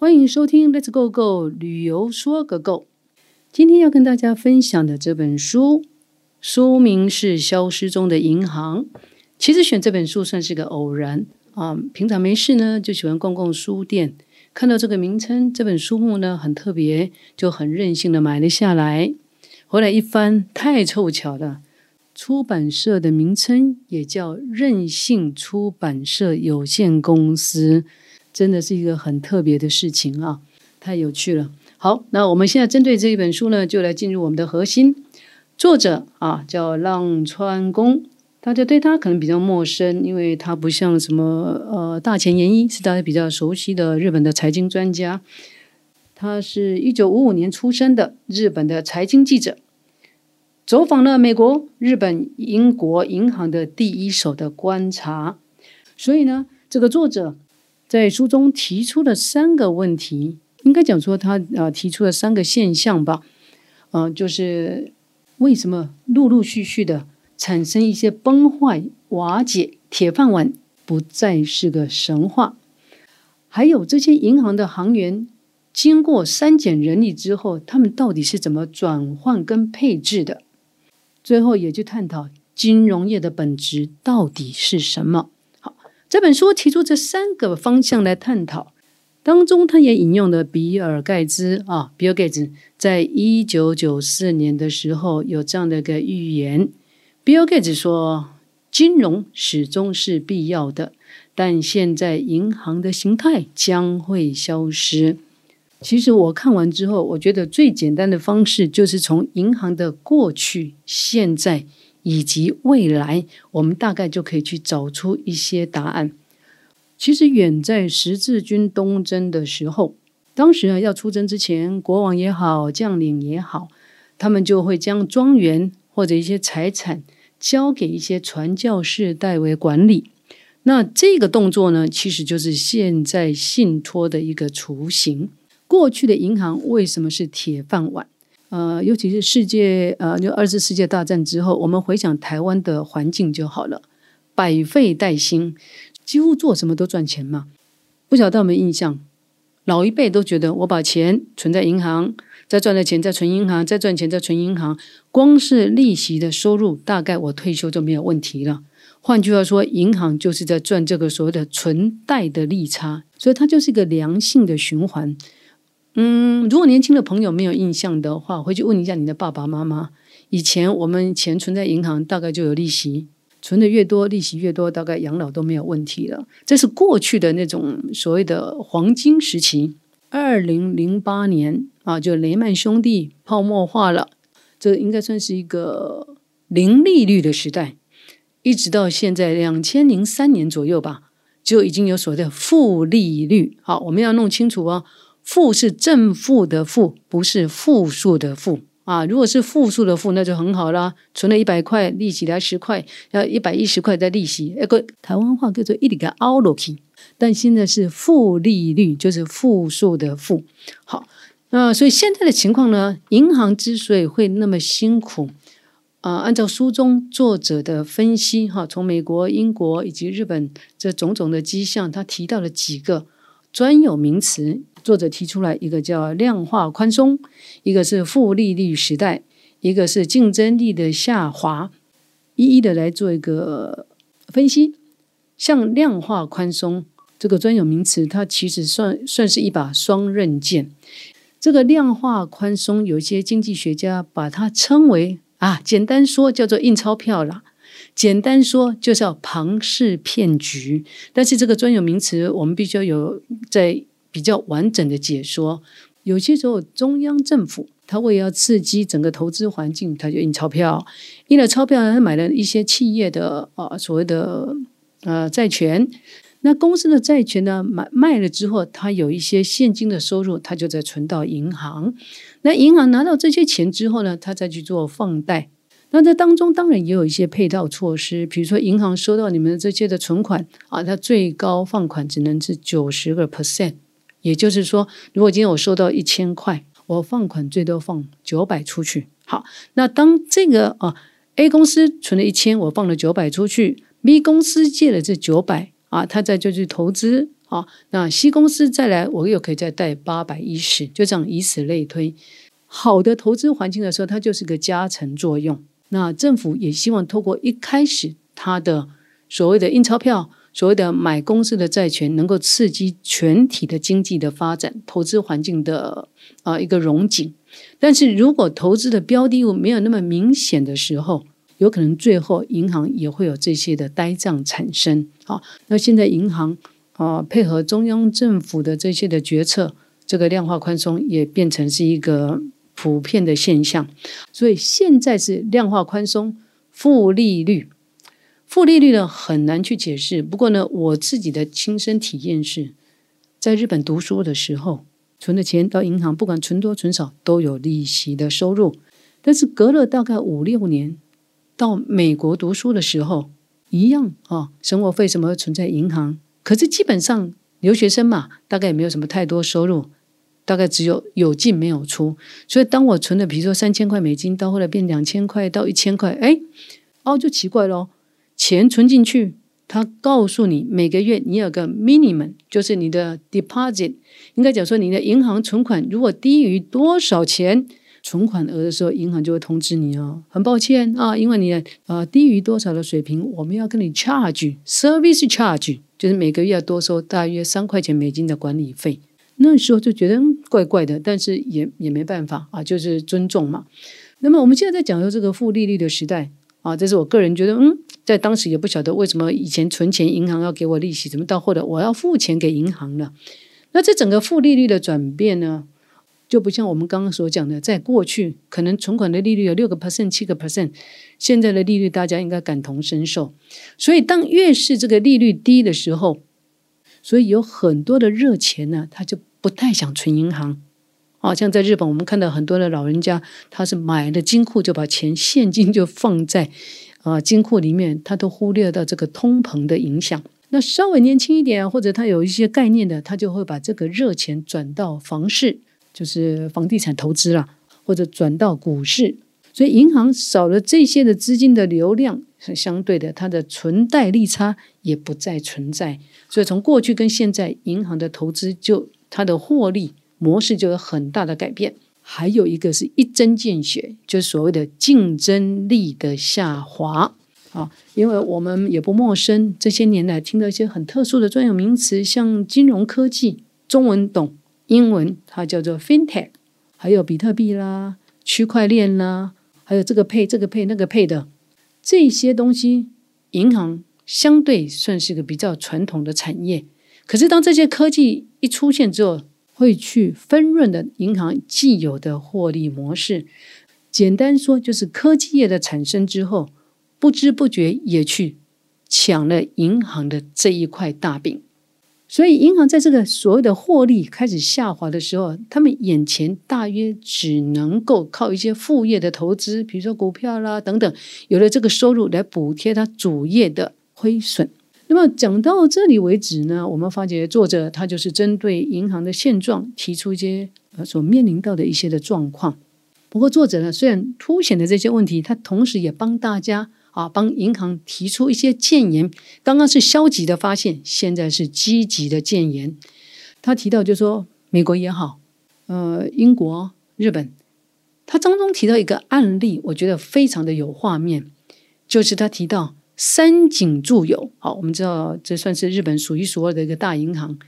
欢迎收听《Let's Go Go 旅游说个够》。今天要跟大家分享的这本书，书名是《消失中的银行》。其实选这本书算是个偶然啊，平常没事呢，就喜欢逛逛书店，看到这个名称，这本书目呢很特别，就很任性的买了下来。回来一翻，太凑巧了，出版社的名称也叫任性出版社有限公司，真的是一个很特别的事情啊，太有趣了。好，那我们现在针对这一本书呢，就来进入我们的核心。作者啊，叫浪川宫，大家对他可能比较陌生，因为他不像什么呃大前研一，是大家比较熟悉的日本的财经专家。他是一九五五年出生的日本的财经记者，走访了美国、日本、英国银行的第一手的观察。所以呢，这个作者在书中提出了三个问题。应该讲说，他啊提出了三个现象吧，嗯，就是为什么陆陆续续的产生一些崩坏、瓦解，铁饭碗不再是个神话，还有这些银行的行员经过删减人力之后，他们到底是怎么转换跟配置的？最后也去探讨金融业的本质到底是什么。这本书提出这三个方向来探讨。当中，他也引用了比尔盖茨啊，比尔盖茨在一九九四年的时候有这样的一个预言。比尔盖茨说：“金融始终是必要的，但现在银行的形态将会消失。”其实我看完之后，我觉得最简单的方式就是从银行的过去、现在以及未来，我们大概就可以去找出一些答案。其实远在十字军东征的时候，当时啊要出征之前，国王也好，将领也好，他们就会将庄园或者一些财产交给一些传教士代为管理。那这个动作呢，其实就是现在信托的一个雏形。过去的银行为什么是铁饭碗？呃，尤其是世界呃，就二次世界大战之后，我们回想台湾的环境就好了，百废待兴。几乎做什么都赚钱嘛？不晓得有没有印象？老一辈都觉得我把钱存在银行，再赚的钱再存银行，再赚钱再存银行，光是利息的收入，大概我退休就没有问题了。换句话说，银行就是在赚这个所谓的存贷的利差，所以它就是一个良性的循环。嗯，如果年轻的朋友没有印象的话，回去问一下你的爸爸妈妈，以前我们钱存在银行，大概就有利息。存的越多，利息越多，大概养老都没有问题了。这是过去的那种所谓的黄金时期。二零零八年啊，就雷曼兄弟泡沫化了，这应该算是一个零利率的时代。一直到现在两千零三年左右吧，就已经有所谓的负利率。好，我们要弄清楚哦，负是正负的负，不是负数的负。啊，如果是负数的负，那就很好啦。存了一百块，利息来十块，要一百一十块的利息。那个台湾话叫做一里个凹落去，但现在是负利率，就是负数的负。好，那所以现在的情况呢，银行之所以会那么辛苦，啊，按照书中作者的分析，哈，从美国、英国以及日本这种种的迹象，他提到了几个专有名词。作者提出来一个叫量化宽松，一个是负利率时代，一个是竞争力的下滑，一一的来做一个分析。像量化宽松这个专有名词，它其实算算是一把双刃剑。这个量化宽松，有些经济学家把它称为啊，简单说叫做印钞票啦，简单说就叫庞氏骗局。但是这个专有名词，我们必须要有在。比较完整的解说，有些时候中央政府他为了要刺激整个投资环境，他就印钞票，印了钞票，他买了一些企业的啊所谓的呃债权，那公司的债权呢买卖了之后，他有一些现金的收入，他就在存到银行，那银行拿到这些钱之后呢，他再去做放贷，那在当中当然也有一些配套措施，比如说银行收到你们这些的存款啊，它最高放款只能是九十个 percent。也就是说，如果今天我收到一千块，我放款最多放九百出去。好，那当这个啊 A 公司存了一千，我放了九百出去，B 公司借了这九百啊，他再就去投资啊，那 C 公司再来，我又可以再贷八百一十，就这样以此类推。好的投资环境的时候，它就是个加成作用。那政府也希望透过一开始它的所谓的印钞票，所谓的买公司的债权，能够刺激全体的经济的发展，投资环境的啊一个融景。但是如果投资的标的物没有那么明显的时候，有可能最后银行也会有这些的呆账产生。好，那现在银行。啊，配合中央政府的这些的决策，这个量化宽松也变成是一个普遍的现象。所以现在是量化宽松、负利率、负利率呢很难去解释。不过呢，我自己的亲身体验是，在日本读书的时候，存的钱到银行，不管存多存少，都有利息的收入。但是隔了大概五六年，到美国读书的时候，一样啊，生活费什么存在银行。可是基本上留学生嘛，大概也没有什么太多收入，大概只有有进没有出。所以当我存的，比如说三千块美金，到后来变两千块到一千块，哎，哦，就奇怪咯，钱存进去，他告诉你每个月你有个 minimum，就是你的 deposit，应该讲说你的银行存款如果低于多少钱。存款额的时候，银行就会通知你哦，很抱歉啊，因为你呃低于多少的水平，我们要跟你 charge service charge，就是每个月要多收大约三块钱美金的管理费。那时候就觉得怪怪的，但是也也没办法啊，就是尊重嘛。那么我们现在在讲说这个负利率的时代啊，这是我个人觉得，嗯，在当时也不晓得为什么以前存钱银行要给我利息，怎么到后来我要付钱给银行了？那这整个负利率的转变呢？就不像我们刚刚所讲的，在过去可能存款的利率有六个 percent、七个 percent，现在的利率大家应该感同身受。所以当越是这个利率低的时候，所以有很多的热钱呢，他就不太想存银行。哦，像在日本，我们看到很多的老人家，他是买了金库就把钱现金就放在啊金库里面，他都忽略到这个通膨的影响。那稍微年轻一点，或者他有一些概念的，他就会把这个热钱转到房市。就是房地产投资了，或者转到股市，所以银行少了这些的资金的流量，是相对的，它的存贷利差也不再存在。所以从过去跟现在，银行的投资就它的获利模式就有很大的改变。还有一个是一针见血，就是所谓的竞争力的下滑啊，因为我们也不陌生，这些年来听到一些很特殊的专有名词，像金融科技，中文懂。英文它叫做 FinTech，还有比特币啦、区块链啦，还有这个配、这个配、那个配的这些东西，银行相对算是个比较传统的产业。可是当这些科技一出现之后，会去分润的银行既有的获利模式。简单说，就是科技业的产生之后，不知不觉也去抢了银行的这一块大饼。所以，银行在这个所谓的获利开始下滑的时候，他们眼前大约只能够靠一些副业的投资，比如说股票啦等等，有了这个收入来补贴它主业的亏损。那么讲到这里为止呢，我们发觉作者他就是针对银行的现状提出一些呃所面临到的一些的状况。不过，作者呢虽然凸显的这些问题，他同时也帮大家。啊，帮银行提出一些建言。刚刚是消极的发现，现在是积极的建言。他提到，就说美国也好，呃，英国、日本，他当中提到一个案例，我觉得非常的有画面，就是他提到三井住友。好，我们知道这算是日本数一数二的一个大银行。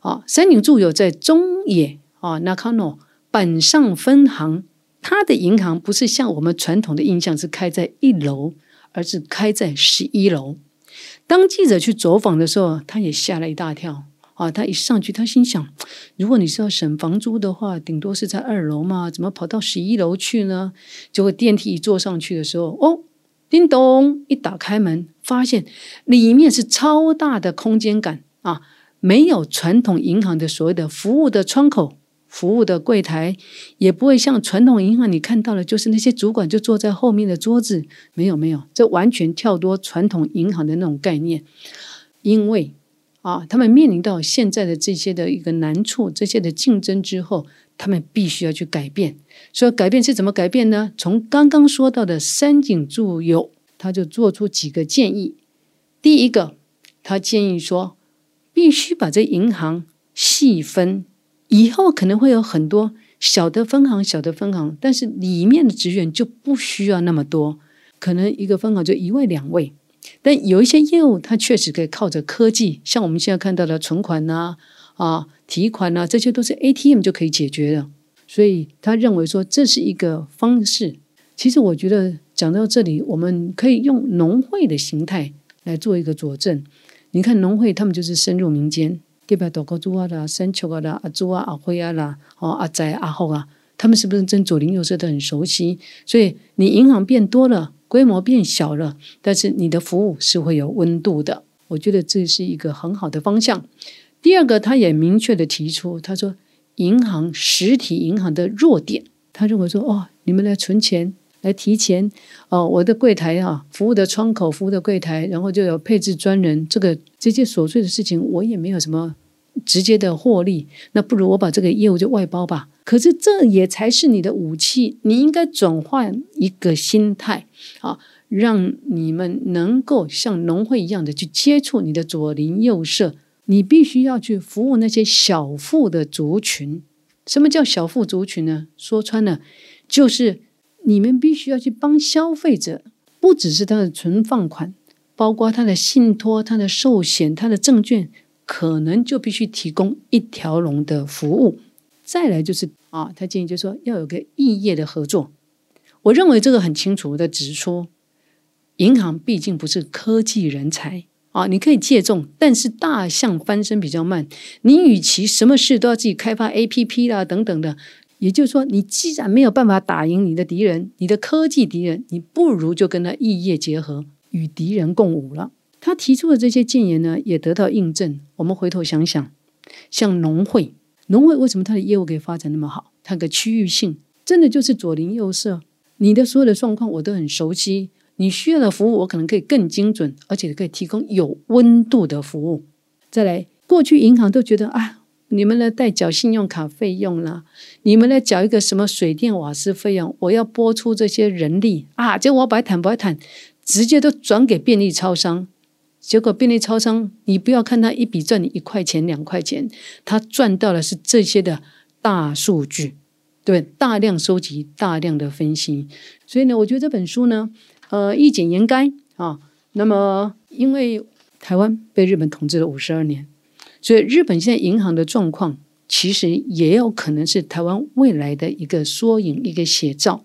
啊，三井住友在中野啊，Nakano 板上分行，它的银行不是像我们传统的印象是开在一楼。而是开在十一楼。当记者去走访的时候，他也吓了一大跳啊！他一上去，他心想：如果你是要省房租的话，顶多是在二楼嘛，怎么跑到十一楼去呢？结果电梯一坐上去的时候，哦，叮咚！一打开门，发现里面是超大的空间感啊，没有传统银行的所谓的服务的窗口。服务的柜台也不会像传统银行，你看到的，就是那些主管就坐在后面的桌子。没有，没有，这完全跳脱传统银行的那种概念。因为啊，他们面临到现在的这些的一个难处，这些的竞争之后，他们必须要去改变。所以改变是怎么改变呢？从刚刚说到的三井住友，他就做出几个建议。第一个，他建议说，必须把这银行细分，以后可能会有很多小的分行、小的分行，但是里面的职员就不需要那么多，可能一个分行就一位两位。但有一些业务，它确实可以靠着科技，像我们现在看到的存款呐、啊提款呐，这些都是 ATM 就可以解决的。所以他认为说这是一个方式。其实我觉得讲到这里，我们可以用农会的形态来做一个佐证。你看农会，他们就是深入民间，对吧？多高猪啊啦、山丘啊啦、阿猪啊、阿灰啊啦、哦阿仔、阿后啊，他们是不是跟左邻右舍都很熟悉？所以你银行变多了。规模变小了，但是你的服务是会有温度的。我觉得这是一个很好的方向。第二个，他也明确的提出，他说银行实体银行的弱点，他认为说哦，你们来存钱、来提钱，哦，我的柜台啊，服务的窗口、服务的柜台，然后就有配置专人，这个这些琐碎的事情，我也没有什么直接的获利，那不如我把这个业务就外包吧。可是这也才是你的武器，你应该转换一个心态啊，让你们能够像农会一样的去接触你的左邻右舍。你必须要去服务那些小富的族群。什么叫小富族群呢？说穿了，就是你们必须要去帮消费者，不只是他的存放款，包括他的信托、他的寿险、他的证券，可能就必须提供一条龙的服务。再来就是啊，他建议就说要有个异业的合作。我认为这个很清楚的指出，银行毕竟不是科技人才啊，你可以借重，但是大象翻身比较慢。你与其什么事都要自己开发 APP 啦等等的，也就是说，你既然没有办法打赢你的敌人，你的科技敌人，你不如就跟他异业结合，与敌人共舞了。他提出的这些建言呢，也得到印证。我们回头想想，像农会。农委为什么它的业务可以发展那么好？它个区域性真的就是左邻右舍，你的所有的状况我都很熟悉。你需要的服务我可能可以更精准，而且可以提供有温度的服务。再来，过去银行都觉得啊，你们来代缴信用卡费用啦，你们来缴一个什么水电瓦斯费用，我要拨出这些人力啊，结果我白谈白谈，直接都转给便利超商。结果便利超商，你不要看他一笔赚你一块钱两块钱，他赚到的是这些的大数据，对，大量收集、大量的分析。所以呢，我觉得这本书呢，呃，一简言赅啊。那么，因为台湾被日本统治了五十二年，所以日本现在银行的状况，其实也有可能是台湾未来的一个缩影、一个写照。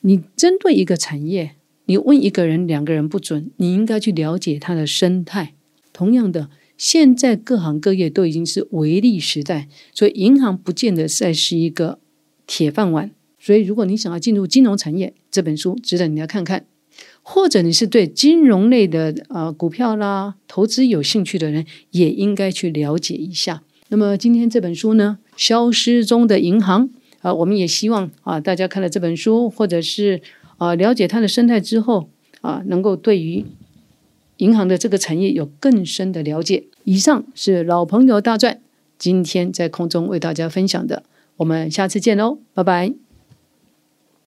你针对一个产业。你问一个人、两个人不准，你应该去了解它的生态。同样的，现在各行各业都已经是微利时代，所以银行不见得再是一个铁饭碗。所以，如果你想要进入金融产业，这本书值得你来看看；或者你是对金融类的呃股票啦、投资有兴趣的人，也应该去了解一下。那么，今天这本书呢，《消失中的银行》啊，我们也希望啊，大家看了这本书，或者是。啊，了解它的生态之后，啊，能够对于银行的这个产业有更深的了解。以上是老朋友大传，今天在空中为大家分享的，我们下次见喽，拜拜。